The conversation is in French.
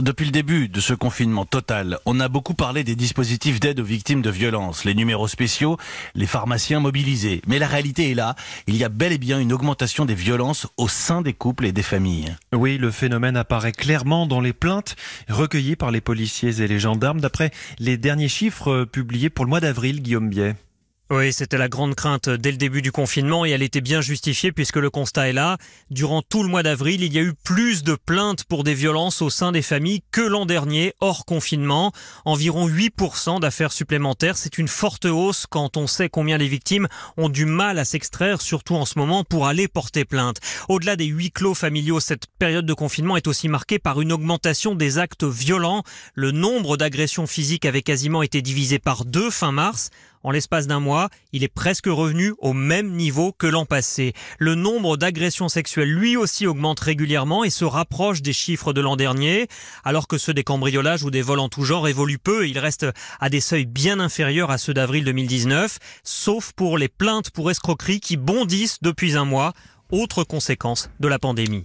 Depuis le début de ce confinement total, on a beaucoup parlé des dispositifs d'aide aux victimes de violences, les numéros spéciaux, les pharmaciens mobilisés. Mais la réalité est là, il y a bel et bien une augmentation des violences au sein des couples et des familles. Oui, le phénomène apparaît clairement dans les plaintes recueillies par les policiers et les gendarmes d'après les derniers chiffres publiés pour le mois d'avril, Guillaume Biet. Oui, c'était la grande crainte dès le début du confinement et elle était bien justifiée puisque le constat est là. Durant tout le mois d'avril, il y a eu plus de plaintes pour des violences au sein des familles que l'an dernier, hors confinement. Environ 8% d'affaires supplémentaires. C'est une forte hausse quand on sait combien les victimes ont du mal à s'extraire, surtout en ce moment, pour aller porter plainte. Au-delà des huit clos familiaux, cette période de confinement est aussi marquée par une augmentation des actes violents. Le nombre d'agressions physiques avait quasiment été divisé par deux fin mars. En l'espace d'un mois, il est presque revenu au même niveau que l'an passé. Le nombre d'agressions sexuelles lui aussi augmente régulièrement et se rapproche des chiffres de l'an dernier, alors que ceux des cambriolages ou des vols en tout genre évoluent peu. Ils restent à des seuils bien inférieurs à ceux d'avril 2019, sauf pour les plaintes pour escroquerie qui bondissent depuis un mois, autre conséquence de la pandémie.